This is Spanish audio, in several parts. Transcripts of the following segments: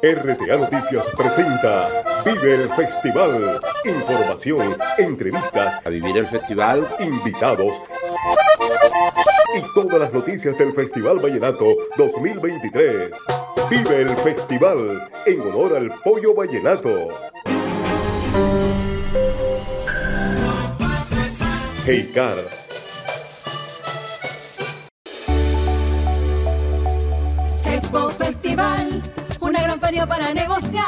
RTA Noticias presenta Vive el Festival. Información, entrevistas, a vivir el festival, invitados y todas las noticias del Festival Vallenato 2023. Vive el Festival en honor al pollo vallenato. Hey Car Expo Festival, para negociar.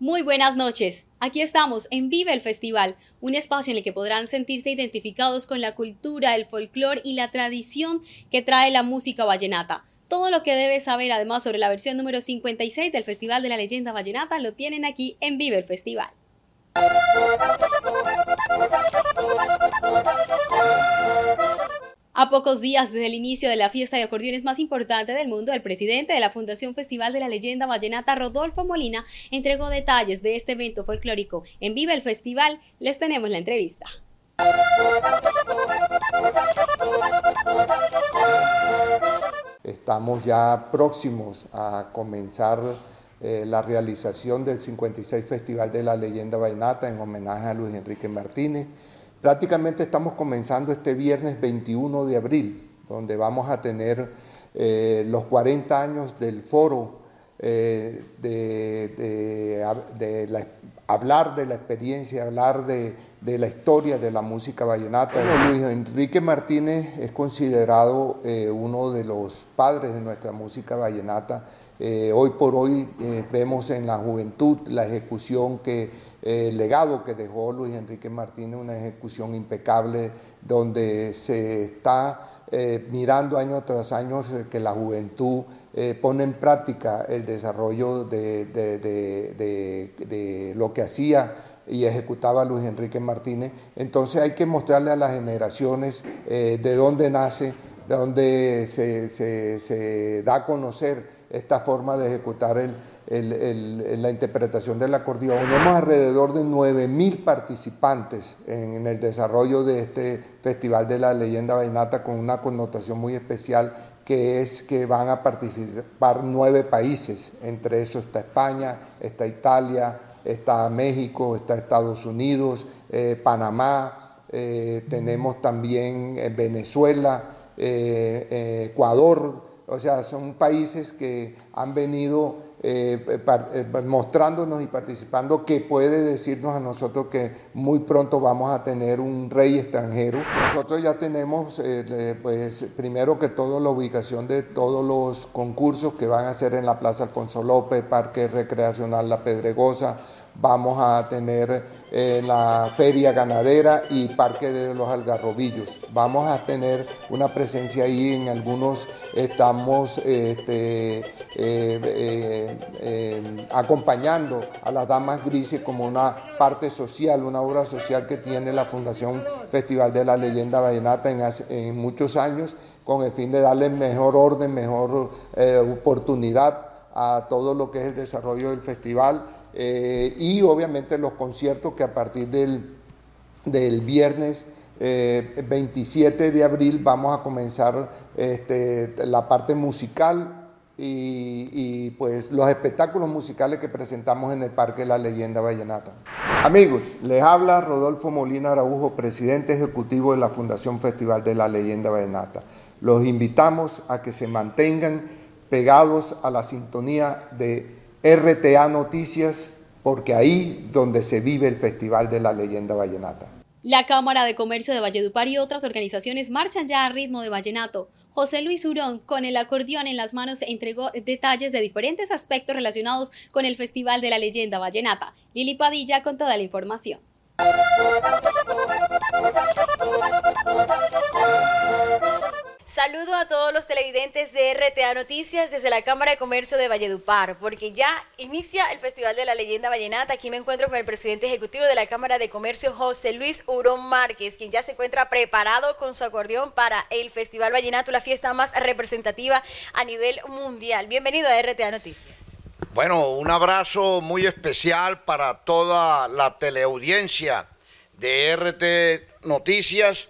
Muy buenas noches. Aquí estamos en Vive el Festival, un espacio en el que podrán sentirse identificados con la cultura, el folclore y la tradición que trae la música vallenata. Todo lo que debes saber además sobre la versión número 56 del Festival de la Leyenda Vallenata lo tienen aquí en Vive el Festival. A pocos días desde el inicio de la fiesta de acordeones más importante del mundo, el presidente de la Fundación Festival de la Leyenda Vallenata, Rodolfo Molina, entregó detalles de este evento folclórico. En Viva el Festival les tenemos la entrevista. Estamos ya próximos a comenzar eh, la realización del 56 Festival de la Leyenda Vallenata en homenaje a Luis Enrique Martínez. Prácticamente estamos comenzando este viernes 21 de abril, donde vamos a tener eh, los 40 años del foro eh, de, hablar de la experiencia, hablar de, la historia de la música vallenata. Luis Enrique Martínez es considerado eh, uno de los padres de nuestra música vallenata. hoy por hoy vemos en la juventud la ejecución que el legado que dejó Luis Enrique Martínez, una ejecución impecable donde se está eh, mirando año tras año eh, que la juventud eh, pone en práctica el desarrollo de, de, lo que hacía y ejecutaba Luis Enrique Martínez. Entonces hay que mostrarle a las generaciones de dónde nace, de dónde se, se da a conocer esta forma de ejecutar el, la interpretación del acordeón. Tenemos alrededor de 9.000 participantes en, el desarrollo de este Festival de la Leyenda Vallenata con una connotación muy especial que es que van a participar nueve países, entre esos está España, está Italia, está México, está Estados Unidos, eh, Panamá, eh, tenemos también eh, Venezuela, Ecuador, o sea, son países que han venido eh, eh, mostrándonos y participando que puede decirnos a nosotros que muy pronto vamos a tener un rey extranjero. Nosotros ya tenemos, eh, pues, primero que todo, la ubicación de todos los concursos que van a ser en la Plaza Alfonso López, Parque Recreacional La Pedregosa, vamos a tener la Feria Ganadera y Parque de los Algarrobillos. Vamos a tener una presencia ahí en algunos, estamos este, eh, acompañando a las damas grises como una parte social, una obra social que tiene la Fundación Festival de la Leyenda Vallenata en, muchos años, con el fin de darle mejor orden, mejor eh, oportunidad a todo lo que es el desarrollo del festival eh, y obviamente los conciertos que a partir del, del viernes 27 de abril vamos a comenzar este, la parte musical y, pues los espectáculos musicales que presentamos en el Parque La Leyenda Vallenata. Amigos, les habla Rodolfo Molina Araujo, presidente ejecutivo de la Fundación Festival de la Leyenda Vallenata. Los invitamos a que se mantengan pegados a la sintonía de RTA Noticias, porque ahí donde se vive el Festival de la Leyenda Vallenata. La Cámara de Comercio de Valledupar y otras organizaciones marchan ya a ritmo de vallenato. José Luis Urón, con el acordeón en las manos, entregó detalles de diferentes aspectos relacionados con el Festival de la Leyenda Vallenata. Lili Padilla con toda la información. Saludo a todos los televidentes de RTA Noticias desde la Cámara de Comercio de Valledupar, porque ya inicia el Festival de la Leyenda Vallenata. Aquí me encuentro con el presidente ejecutivo de la Cámara de Comercio, José Luis Urón Márquez, quien ya se encuentra preparado con su acordeón para el Festival Vallenato, la fiesta más representativa a nivel mundial. Bienvenido a RTA Noticias. Bueno, un abrazo muy especial para toda la teleaudiencia de RT Noticias.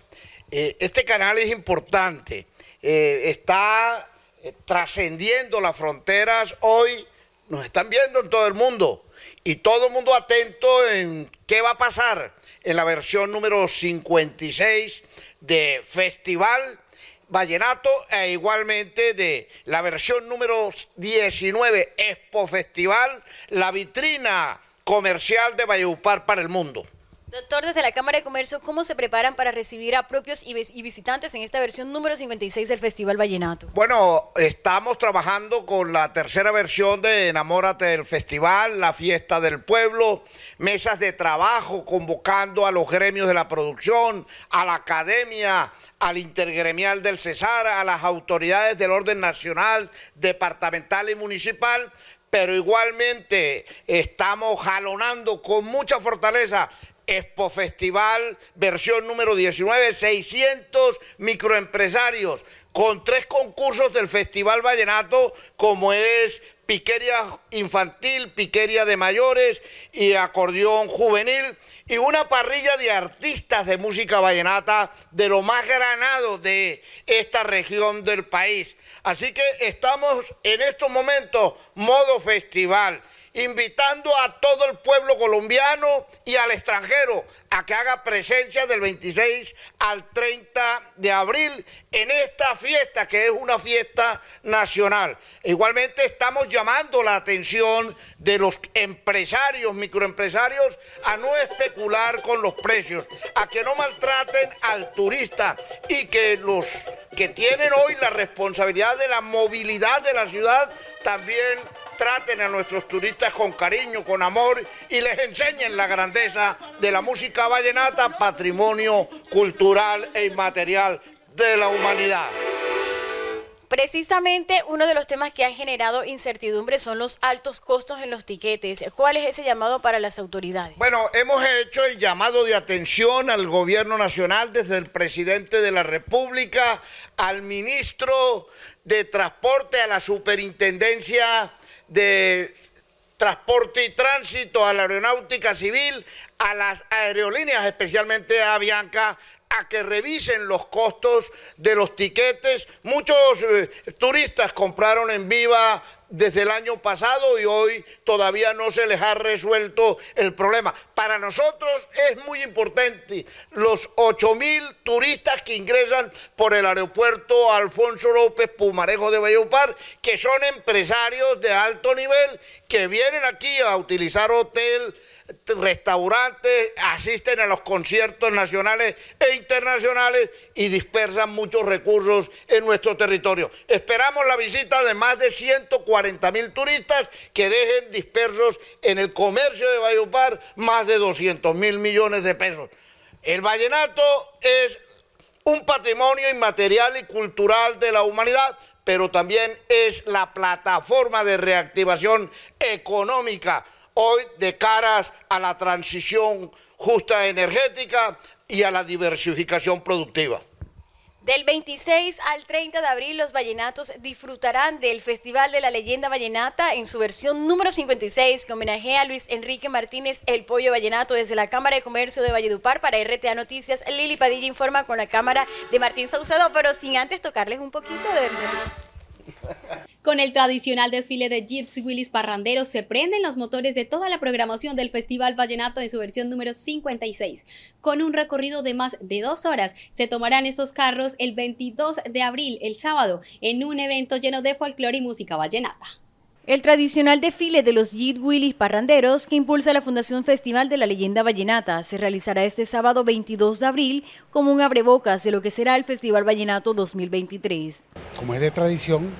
Eh, este canal es importante eh, está eh, trascendiendo las fronteras hoy, nos están viendo en todo el mundo y todo el mundo atento en qué va a pasar en la versión número 56 de Festival Vallenato e igualmente de la versión número 19 Expo Festival, la vitrina comercial de Valledupar para el mundo. Doctor, desde la Cámara de Comercio, ¿cómo se preparan para recibir a propios y, visitantes en esta versión número 56 del Festival Vallenato? Bueno, estamos trabajando con la tercera versión de Enamórate del Festival, la fiesta del pueblo, mesas de trabajo convocando a los gremios de la producción, a la academia, al intergremial del Cesar, a las autoridades del orden nacional, departamental y municipal pero igualmente estamos jalonando con mucha fortaleza Expo Festival, versión número 19, 600 microempresarios con tres concursos del Festival Vallenato, como es piquería infantil, piquería de mayores y acordeón juvenil y una parrilla de artistas de música vallenata de lo más granado de esta región del país. Así que estamos en estos momentos modo festival invitando a todo el pueblo colombiano y al extranjero a que haga presencia del 26 al 30 de abril en esta fiesta que es una fiesta nacional. Igualmente estamos llamando la atención de los empresarios, microempresarios, a no especular con los precios, a que no maltraten al turista y que los que tienen hoy la responsabilidad de la movilidad de la ciudad también traten a nuestros turistas con cariño, con amor y les enseñen la grandeza de la música vallenata, patrimonio cultural e inmaterial de la humanidad. Precisamente uno de los temas que han generado incertidumbre son los altos costos en los tiquetes. ¿Cuál es ese llamado para las autoridades? Bueno, hemos hecho el llamado de atención al gobierno nacional desde el presidente de la República, al ministro de Transporte, a la superintendencia de transporte y tránsito, a la aeronáutica civil, a las aerolíneas, especialmente a Avianca, a que revisen los costos de los tiquetes. Muchos eh, turistas compraron en Viva desde el año pasado y hoy todavía no se les ha resuelto el problema. Para nosotros es muy importante los 8 mil turistas que ingresan por el aeropuerto Alfonso López Pumarejo de Valledupar, que son empresarios de alto nivel que vienen aquí a utilizar hotel restaurantes, asisten a los conciertos nacionales e internacionales y dispersan muchos recursos en nuestro territorio. Esperamos la visita de más de 140 mil turistas que dejen dispersos en el comercio de Valledupar más de 200 mil millones de pesos. El vallenato es un patrimonio inmaterial y cultural de la humanidad, pero también es la plataforma de reactivación económica hoy de caras a la transición justa energética y a la diversificación productiva. Del 26 al 30 de abril, los vallenatos disfrutarán del Festival de la Leyenda Vallenata en su versión número 56, que homenajea a Luis Enrique Martínez, el pollo vallenato, desde la Cámara de Comercio de Valledupar para RTA Noticias. Lili Padilla informa con la cámara de Martín Saucedo, pero sin antes tocarles un poquito de... Con el tradicional desfile de Gypsy Willis Parranderos se prenden los motores de toda la programación del Festival Vallenato de su versión número 56. Con un recorrido de más de dos horas, se tomarán estos carros el 22 de abril, el sábado, en un evento lleno de folclore y música vallenata. El tradicional desfile de los Jeep Willis Parranderos que impulsa la Fundación Festival de la Leyenda Vallenata se realizará este sábado 22 de abril como un abrebocas de lo que será el Festival Vallenato 2023. Como es de tradición,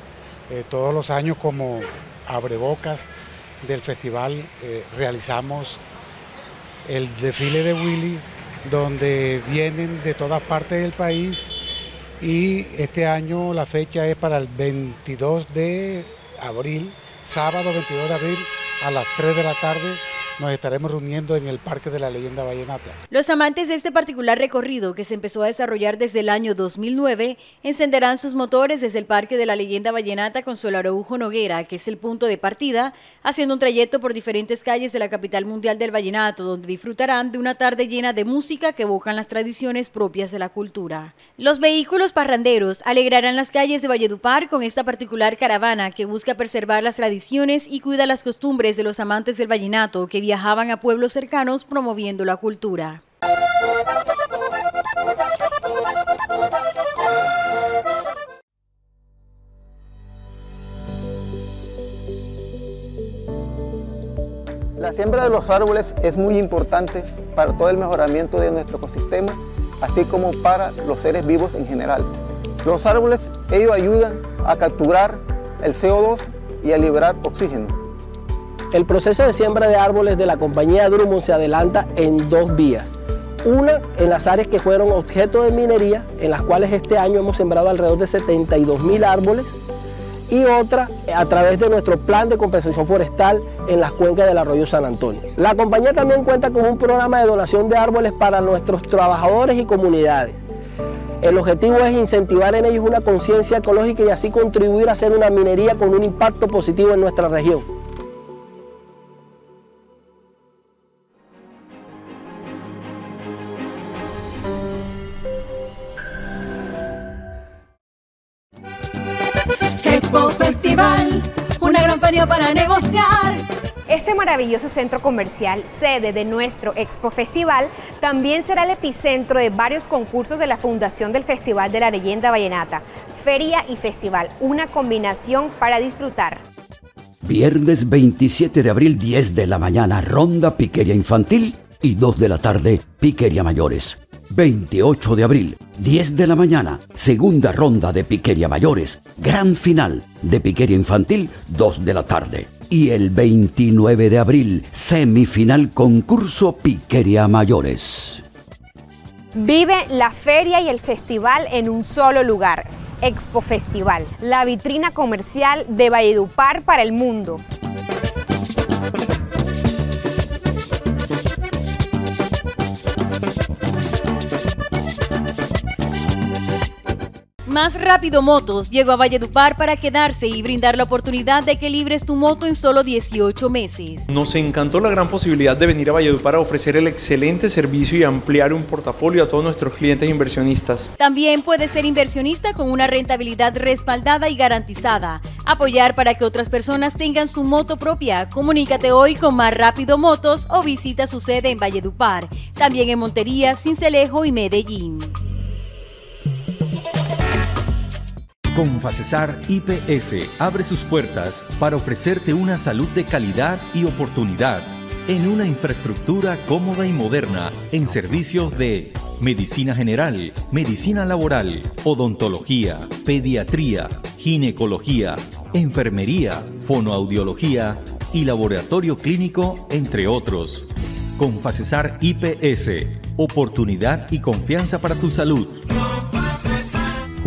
eh, todos los años como abrebocas del festival eh, realizamos el desfile de Willy, donde vienen de todas partes del país y este año la fecha es para el 22 de abril, sábado 22 de abril a las 3 de la tarde nos estaremos reuniendo en el Parque de la Leyenda Vallenata. Los amantes de este particular recorrido que se empezó a desarrollar desde el año 2009 encenderán sus motores desde el Parque de la Leyenda Vallenata con Solaroujo Noguera, que es el punto de partida, haciendo un trayecto por diferentes calles de la capital mundial del vallenato, donde disfrutarán de una tarde llena de música que evocan las tradiciones propias de la cultura. Los vehículos parranderos alegrarán las calles de Valledupar con esta particular caravana que busca preservar las tradiciones y cuida las costumbres de los amantes del vallenato que viajaban a pueblos cercanos promoviendo la cultura. La siembra de los árboles es muy importante para todo el mejoramiento de nuestro ecosistema, así como para los seres vivos en general. Los árboles, ellos ayudan a capturar el CO2 y a liberar oxígeno. El proceso de siembra de árboles de la compañía Drummond se adelanta en dos vías. Una en las áreas que fueron objeto de minería, en las cuales este año hemos sembrado alrededor de 72 mil árboles y otra a través de nuestro plan de compensación forestal en las cuencas del arroyo San Antonio. La compañía también cuenta con un programa de donación de árboles para nuestros trabajadores y comunidades. El objetivo es incentivar en ellos una conciencia ecológica y así contribuir a hacer una minería con un impacto positivo en nuestra región. Maravilloso centro comercial, sede de nuestro Expo Festival, también será el epicentro de varios concursos de la Fundación del Festival de la Leyenda Vallenata. Feria y festival, una combinación para disfrutar. Viernes 27 de abril, 10 de la mañana, ronda piquería infantil y 2 de la tarde, piquería mayores. 28 de abril, 10 de la mañana, segunda ronda de Piqueria Mayores, gran final de Piqueria Infantil, 2 de la tarde. Y el 29 de abril, semifinal concurso Piqueria Mayores. Vive la feria y el festival en un solo lugar. Expo Festival, la vitrina comercial de Valledupar para el mundo. Más Rápido Motos llegó a Valledupar para quedarse y brindar la oportunidad de que libres tu moto en solo 18 meses. Nos encantó la gran posibilidad de venir a Valledupar a ofrecer el excelente servicio y ampliar un portafolio a todos nuestros clientes inversionistas. También puedes ser inversionista con una rentabilidad respaldada y garantizada. Apoyar para que otras personas tengan su moto propia. Comunícate hoy con Más Rápido Motos o visita su sede en Valledupar. También en Montería, Cincelejo y Medellín. Confacesar IPS abre sus puertas para ofrecerte una salud de calidad y oportunidad en una infraestructura cómoda y moderna en servicios de medicina general, medicina laboral, odontología, pediatría, ginecología, enfermería, fonoaudiología y laboratorio clínico, entre otros. Confacesar IPS, oportunidad y confianza para tu salud.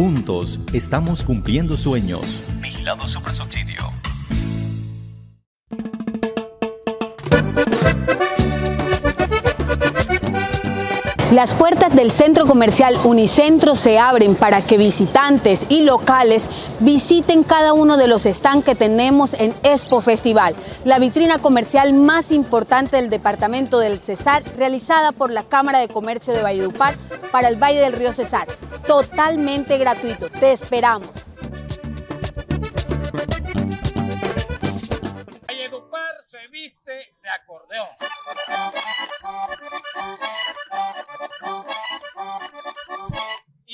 Juntos estamos cumpliendo sueños. Vigilado Subsidio. Las puertas del centro comercial Unicentro se abren para que visitantes y locales visiten cada uno de los stands que tenemos en Expo Festival, la vitrina comercial más importante del departamento del Cesar, realizada por la Cámara de Comercio de Valledupar para el Valle del Río Cesar. Totalmente gratuito. Te esperamos. Valledupar se viste de acordeón.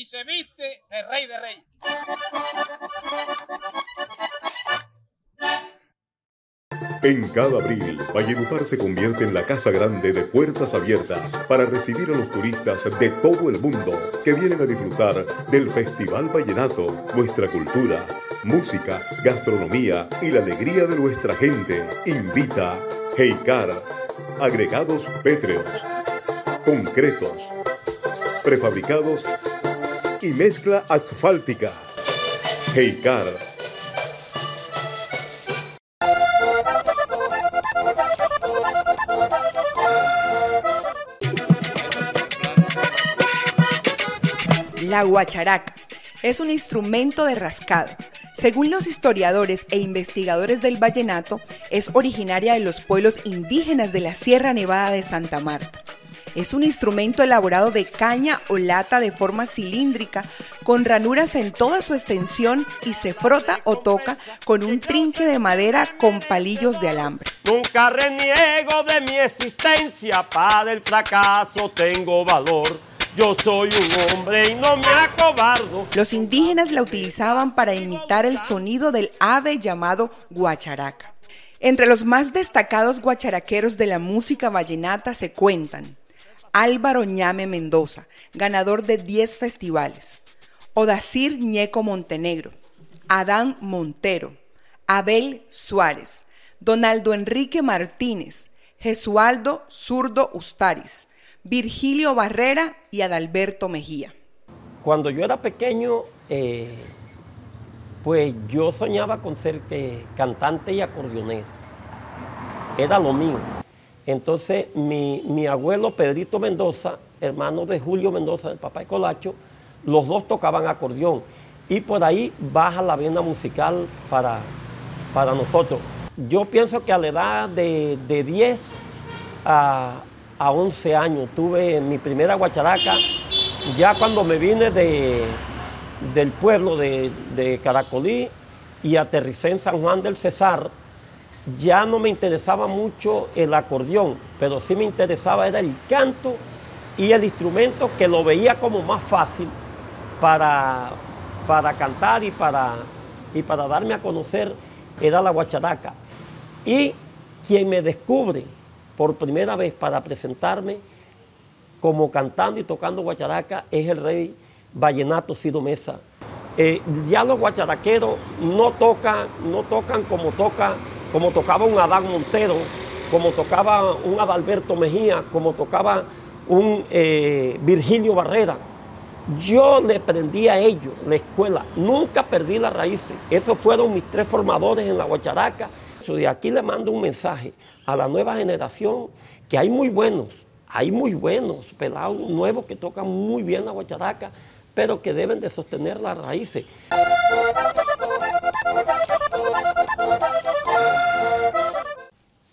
Se viste de rey de rey. En cada abril, Valledupar se convierte en la casa grande de puertas abiertas para recibir a los turistas de todo el mundo que vienen a disfrutar del Festival Vallenato, nuestra cultura, música, gastronomía y la alegría de nuestra gente. Invita Heikar, agregados pétreos, concretos, prefabricados y mezcla asfáltica. Heicar. La guacharaca es un instrumento de rascado. Según los historiadores e investigadores del vallenato, es originaria de los pueblos indígenas de la Sierra Nevada de Santa Marta. Es un instrumento elaborado de caña o lata de forma cilíndrica, con ranuras en toda su extensión y se frota o toca con un trinche de madera con palillos de alambre. Nunca reniego de mi existencia, para el fracaso tengo valor. Yo soy un hombre y no me acobardo. Los indígenas la utilizaban para imitar el sonido del ave llamado guacharaca. Entre los más destacados guacharaqueros de la música vallenata se cuentan Álvaro Ñame Mendoza, ganador de 10 festivales, Odacir Ñeco Montenegro, Adán Montero, Abel Suárez, Donaldo Enrique Martínez, Jesualdo Zurdo Ustaris, Virgilio Barrera y Adalberto Mejía. Cuando yo era pequeño, eh, pues yo soñaba con ser eh, cantante y acordeonero. Era lo mío. Entonces mi, abuelo Pedrito Mendoza, hermano de Julio Mendoza, del papá de Colacho, los dos tocaban acordeón. Y por ahí baja la vena musical para, para nosotros. Yo pienso que a la edad de, 10 a, 11 años tuve mi primera guacharaca. Ya cuando me vine de, del pueblo de, de Caracolí y aterricé en San Juan del Cesar, ya no me interesaba mucho el acordeón, pero sí me interesaba era el canto y el instrumento que lo veía como más fácil para, para cantar y para, y para darme a conocer era la guacharaca. Y quien me descubre por primera vez para presentarme como cantando y tocando guacharaca es el rey Vallenato Ciro Mesa. Eh, ya los guacharaqueros no tocan, no tocan como toca como tocaba un Adán Montero, como tocaba un Adalberto Mejía, como tocaba un eh, Virgilio Barrera. Yo le aprendí a ellos, la escuela, nunca perdí las raíces. Esos fueron mis tres formadores en la Guacharaca. De aquí le mando un mensaje a la nueva generación que hay muy buenos, hay muy buenos pelados nuevos que tocan muy bien la Guacharaca, pero que deben de sostener las raíces.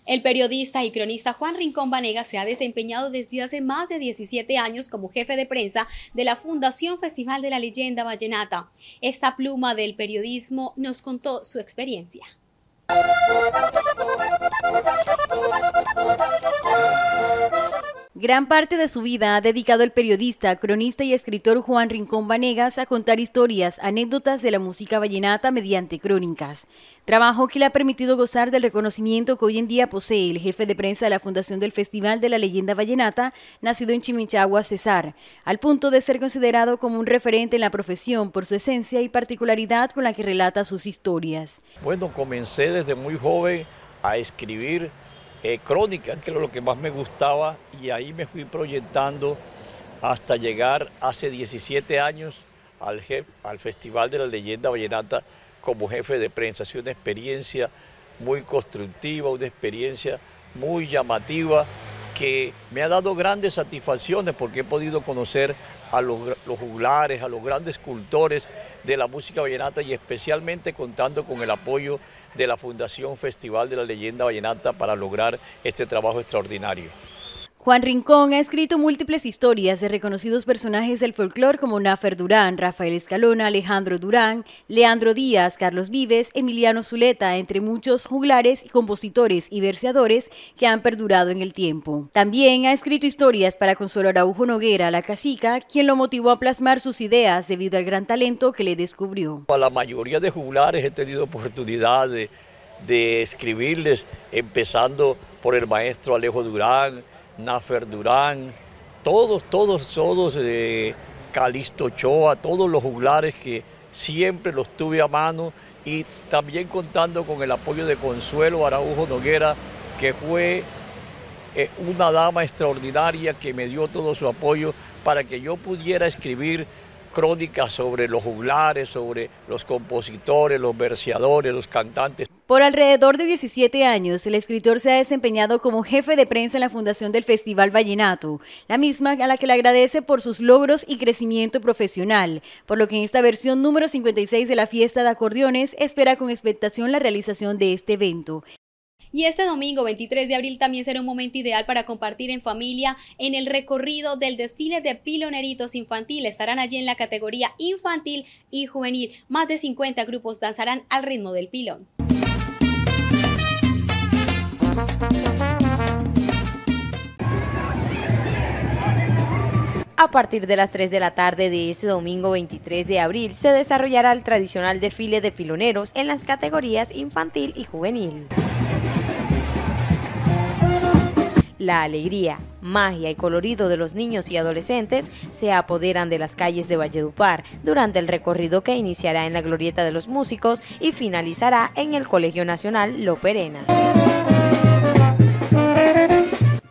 El periodista y cronista Juan Rincón Vanega se ha desempeñado desde hace más de 17 años como jefe de prensa de la Fundación Festival de la Leyenda Vallenata. Esta pluma del periodismo nos contó su experiencia. Gran parte de su vida ha dedicado el periodista, cronista y escritor Juan Rincón Vanegas a contar historias, anécdotas de la música vallenata mediante crónicas. Trabajo que le ha permitido gozar del reconocimiento que hoy en día posee el jefe de prensa de la Fundación del Festival de la Leyenda Vallenata, nacido en Chimichagua, Cesar, al punto de ser considerado como un referente en la profesión por su esencia y particularidad con la que relata sus historias. Bueno, comencé desde muy joven a escribir eh, crónica, que era lo que más me gustaba, y ahí me fui proyectando hasta llegar hace 17 años al, al Festival de la Leyenda Vallenata como jefe de prensa. Ha sido una experiencia muy constructiva, una experiencia muy llamativa que me ha dado grandes satisfacciones porque he podido conocer a los, juglares, a los grandes cultores de la música vallenata y especialmente contando con el apoyo de la Fundación Festival de la Leyenda Vallenata para lograr este trabajo extraordinario. Juan Rincón ha escrito múltiples historias de reconocidos personajes del folclore como Nafer Durán, Rafael Escalona, Alejandro Durán, Leandro Díaz, Carlos Vives, Emiliano Zuleta, entre muchos juglares, compositores y verseadores que han perdurado en el tiempo. También ha escrito historias para Consuelo Araujo Noguera, la cacica, quien lo motivó a plasmar sus ideas debido al gran talento que le descubrió. A la mayoría de juglares he tenido oportunidad de escribirles, empezando por el maestro Alejo Durán, Nafer Durán, todos, todos, todos, eh, Calisto Choa, todos los juglares que siempre los tuve a mano y también contando con el apoyo de Consuelo Araujo Noguera, que fue eh, una dama extraordinaria que me dio todo su apoyo para que yo pudiera escribir crónicas sobre los juglares, sobre los compositores, los verseadores, los cantantes. Por alrededor de 17 años, el escritor se ha desempeñado como jefe de prensa en la fundación del Festival Vallenato, la misma a la que le agradece por sus logros y crecimiento profesional, por lo que en esta versión número 56 de la fiesta de acordeones espera con expectación la realización de este evento. Y este domingo 23 de abril también será un momento ideal para compartir en familia en el recorrido del desfile de piloneritos infantil. Estarán allí en la categoría infantil y juvenil. Más de 50 grupos danzarán al ritmo del pilón. A partir de las 3 de la tarde de este domingo 23 de abril se desarrollará el tradicional desfile de piloneros en las categorías infantil y juvenil. La alegría, magia y colorido de los niños y adolescentes se apoderan de las calles de Valledupar durante el recorrido que iniciará en la Glorieta de los Músicos y finalizará en el Colegio Nacional Loperena.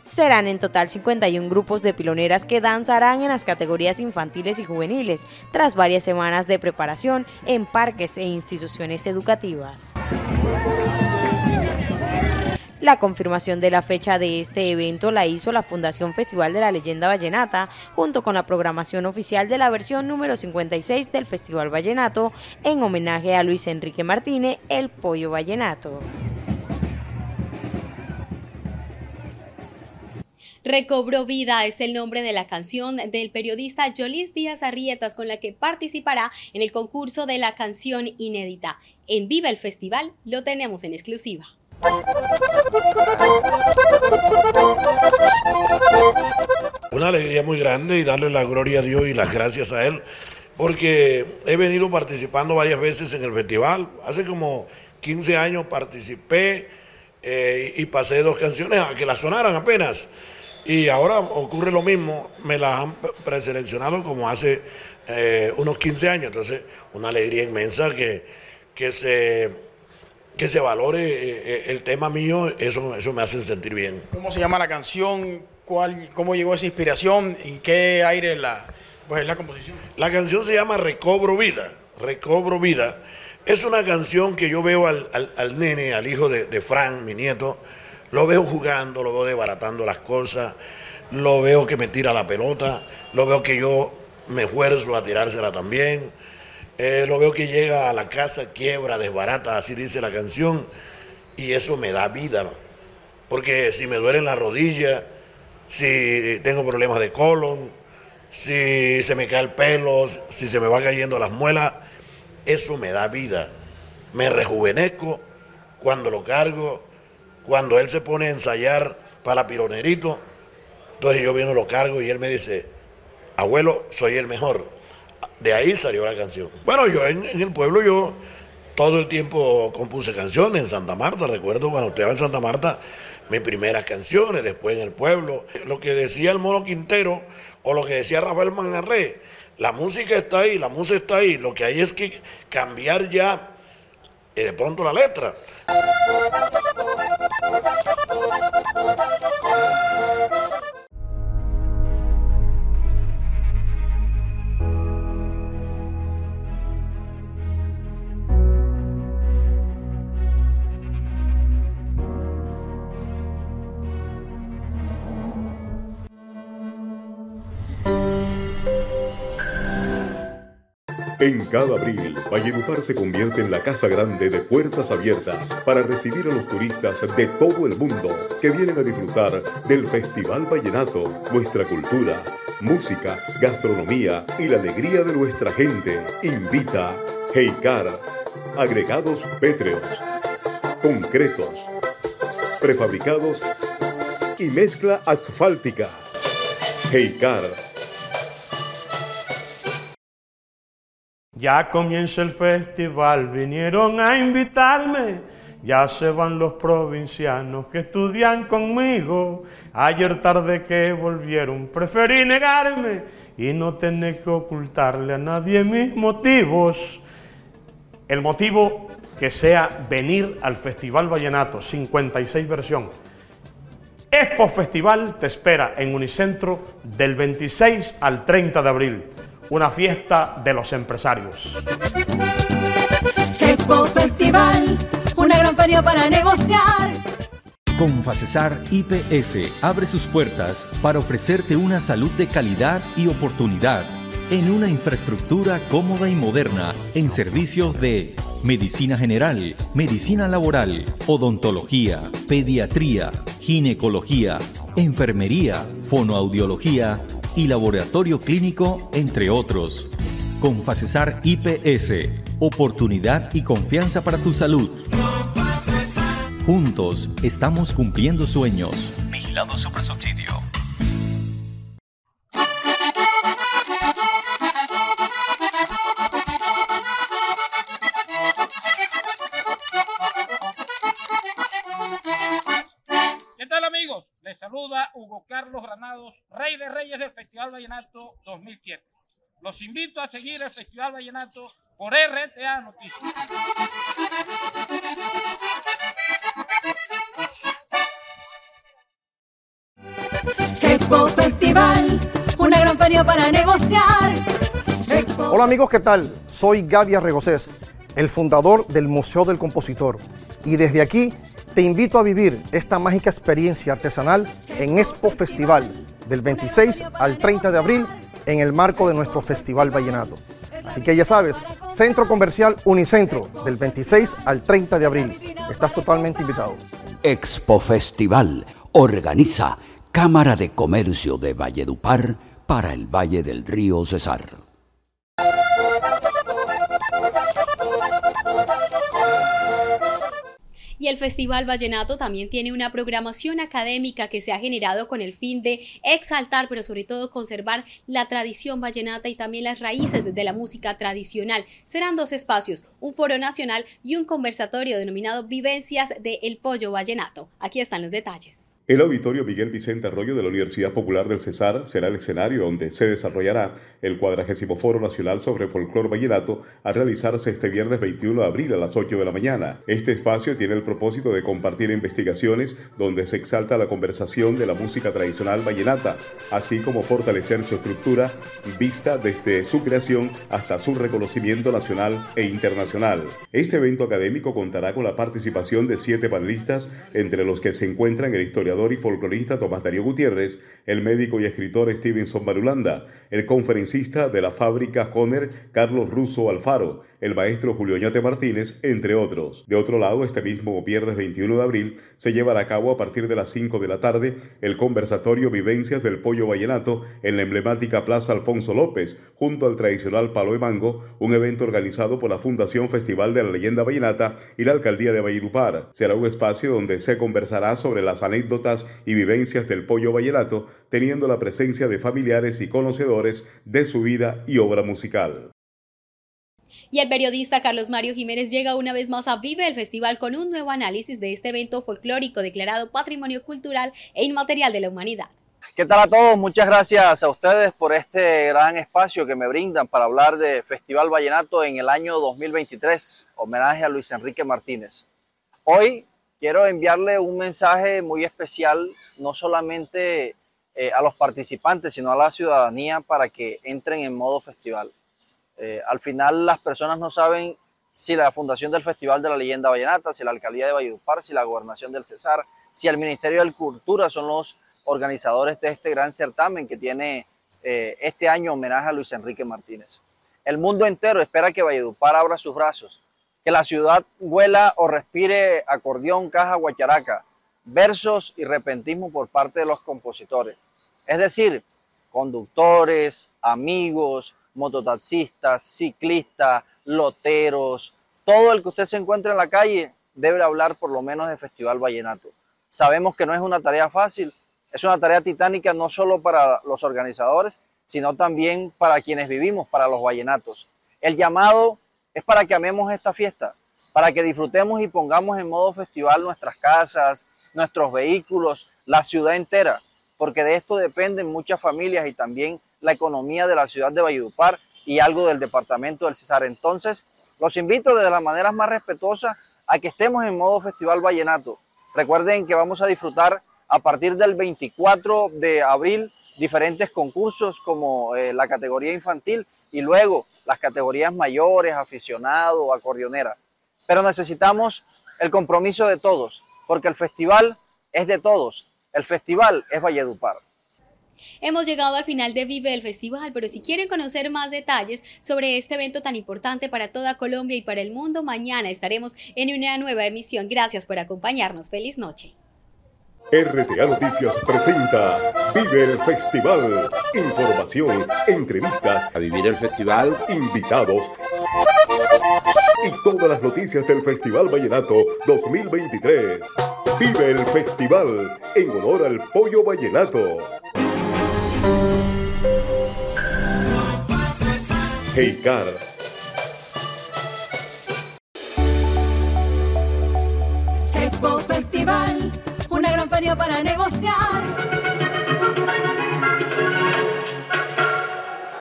Serán en total 51 grupos de piloneras que danzarán en las categorías infantiles y juveniles, tras varias semanas de preparación en parques e instituciones educativas. La confirmación de la fecha de este evento la hizo la Fundación Festival de la Leyenda Vallenata, junto con la programación oficial de la versión número 56 del Festival Vallenato, en homenaje a Luis Enrique Martínez, el Pollo Vallenato. Recobró vida es el nombre de la canción del periodista Jolis Díaz Arrietas con la que participará en el concurso de la canción inédita. En Viva el Festival lo tenemos en exclusiva. Una alegría muy grande y darle la gloria a Dios y las gracias a Él, porque he venido participando varias veces en el festival. Hace como 15 años participé eh, y pasé dos canciones a que las sonaran apenas. Y ahora ocurre lo mismo, me las han preseleccionado como hace eh, unos 15 años. Entonces, una alegría inmensa que, que se que se valore eh, eh, el tema mío, eso, eso me hace sentir bien. ¿Cómo se llama la canción? ¿Cuál, ¿Cómo llegó esa inspiración? ¿En qué aire la, pues, la composición? La canción se llama Recobro Vida. Recobro Vida. Es una canción que yo veo al, al, nene, al hijo de, de Frank, mi nieto, lo veo jugando, lo veo desbaratando las cosas, lo veo que me tira la pelota, lo veo que yo me esfuerzo a tirársela también eh, lo veo que llega a la casa, quiebra, desbarata, así dice la canción, y eso me da vida. Porque si me duelen las rodillas, si tengo problemas de colon, si se me cae el pelo, si se me va cayendo las muelas, eso me da vida. Me rejuvenezco cuando lo cargo, cuando él se pone a ensayar para pironerito. Entonces yo viendo lo cargo y él me dice, abuelo, soy el mejor. De ahí salió la canción. Bueno, yo en, el pueblo yo todo el tiempo compuse canciones en Santa Marta. Recuerdo cuando estaba en Santa Marta mis primeras canciones, después en el pueblo. Lo que decía el Mono Quintero o lo que decía Rafael Mangarré, la música está ahí, la música está ahí. Lo que hay es que cambiar ya eh, de pronto la letra. En cada abril, Valledupar se convierte en la casa grande de puertas abiertas para recibir a los turistas de todo el mundo que vienen a disfrutar del Festival Vallenato, nuestra cultura, música, gastronomía y la alegría de nuestra gente. Invita Heikar, agregados pétreos, concretos, prefabricados y mezcla asfáltica. Heikar Ya comienza el festival, vinieron a invitarme. Ya se van los provincianos que estudian conmigo. Ayer tarde que volvieron, preferí negarme y no tener que ocultarle a nadie mis motivos. El motivo que sea venir al Festival Vallenato, 56 versión. Expo Festival te espera en Unicentro del 26 al 30 de abril una fiesta de los empresarios. Expo Festival, una gran feria para negociar. Confacesar IPS abre sus puertas para ofrecerte una salud de calidad y oportunidad en una infraestructura cómoda y moderna en servicios de medicina general, medicina laboral, odontología, pediatría, ginecología, enfermería, fonoaudiología y laboratorio clínico, entre otros. Confacesar IPS, oportunidad y confianza para tu salud. Juntos estamos cumpliendo sueños. Vigilado Super Subsidio. Granados, Rey de Reyes del Festival Vallenato 2007. Los invito a seguir el Festival Vallenato por RTA Noticias. Expo Festival, una gran feria para negociar. Expo Hola amigos, ¿qué tal? Soy Gaby Arregocés, el fundador del Museo del Compositor. Y desde aquí te invito a vivir esta mágica experiencia artesanal en Expo Festival del 26 al 30 de abril en el marco de nuestro Festival Vallenato. Así que ya sabes, Centro Comercial Unicentro del 26 al 30 de abril. Estás totalmente invitado. Expo Festival organiza Cámara de Comercio de Valledupar para el Valle del Río Cesar. Y el Festival Vallenato también tiene una programación académica que se ha generado con el fin de exaltar, pero sobre todo conservar la tradición vallenata y también las raíces de la música tradicional. Serán dos espacios, un foro nacional y un conversatorio denominado Vivencias de El Pollo Vallenato. Aquí están los detalles. El Auditorio Miguel Vicente Arroyo de la Universidad Popular del Cesar será el escenario donde se desarrollará el 40 Foro Nacional sobre Folclor Vallenato a realizarse este viernes 21 de abril a las 8 de la mañana. Este espacio tiene el propósito de compartir investigaciones donde se exalta la conversación de la música tradicional vallenata, así como fortalecer su estructura vista desde su creación hasta su reconocimiento nacional e internacional. Este evento académico contará con la participación de siete panelistas, entre los que se encuentran el historiador y folclorista Tomás Darío Gutiérrez, el médico y escritor Stevenson Marulanda, el conferencista de la fábrica Conner Carlos Russo Alfaro, el maestro Julio Ñate Martínez, entre otros. De otro lado, este mismo viernes 21 de abril se llevará a cabo a partir de las 5 de la tarde el conversatorio Vivencias del Pollo Vallenato en la emblemática Plaza Alfonso López, junto al tradicional Palo de Mango, un evento organizado por la Fundación Festival de la Leyenda Vallenata y la Alcaldía de Valledupar. Será un espacio donde se conversará sobre las anécdotas y vivencias del pollo vallenato, teniendo la presencia de familiares y conocedores de su vida y obra musical. Y el periodista Carlos Mario Jiménez llega una vez más a Vive el Festival con un nuevo análisis de este evento folclórico declarado Patrimonio Cultural e Inmaterial de la Humanidad. ¿Qué tal a todos? Muchas gracias a ustedes por este gran espacio que me brindan para hablar de Festival Vallenato en el año 2023, homenaje a Luis Enrique Martínez. Hoy quiero enviarle un mensaje muy especial, no solamente eh, a los participantes, sino a la ciudadanía para que entren en modo festival. Eh, al final las personas no saben si la fundación del Festival de la Leyenda Vallenata, si la Alcaldía de Valledupar, si la Gobernación del Cesar, si el Ministerio de Cultura son los organizadores de este gran certamen que tiene eh, este año homenaje a Luis Enrique Martínez. El mundo entero espera que Valledupar abra sus brazos, que la ciudad huela o respire acordeón, caja, guacharaca, versos y repentismo por parte de los compositores. Es decir, conductores, amigos, mototaxistas, ciclistas, loteros, todo el que usted se encuentre en la calle debe hablar por lo menos de Festival Vallenato. Sabemos que no es una tarea fácil, es una tarea titánica no solo para los organizadores, sino también para quienes vivimos, para los vallenatos. El llamado es para que amemos esta fiesta, para que disfrutemos y pongamos en modo festival nuestras casas, nuestros vehículos, la ciudad entera, porque de esto dependen muchas familias y también la economía de la ciudad de Valledupar y algo del departamento del Cesar. Entonces, los invito de las maneras más respetuosas a que estemos en modo festival vallenato. Recuerden que vamos a disfrutar a partir del 24 de abril diferentes concursos como eh, la categoría infantil y luego las categorías mayores, aficionado, acordeonera. Pero necesitamos el compromiso de todos, porque el festival es de todos, el festival es Valledupar. Hemos llegado al final de Vive el Festival, pero si quieren conocer más detalles sobre este evento tan importante para toda Colombia y para el mundo, mañana estaremos en una nueva emisión. Gracias por acompañarnos. Feliz noche. RTA Noticias presenta Vive el Festival. Información, entrevistas, a vivir el festival, invitados y todas las noticias del Festival Vallenato 2023. Vive el Festival en honor al pollo vallenato. Car Expo Festival, una gran feria para negociar.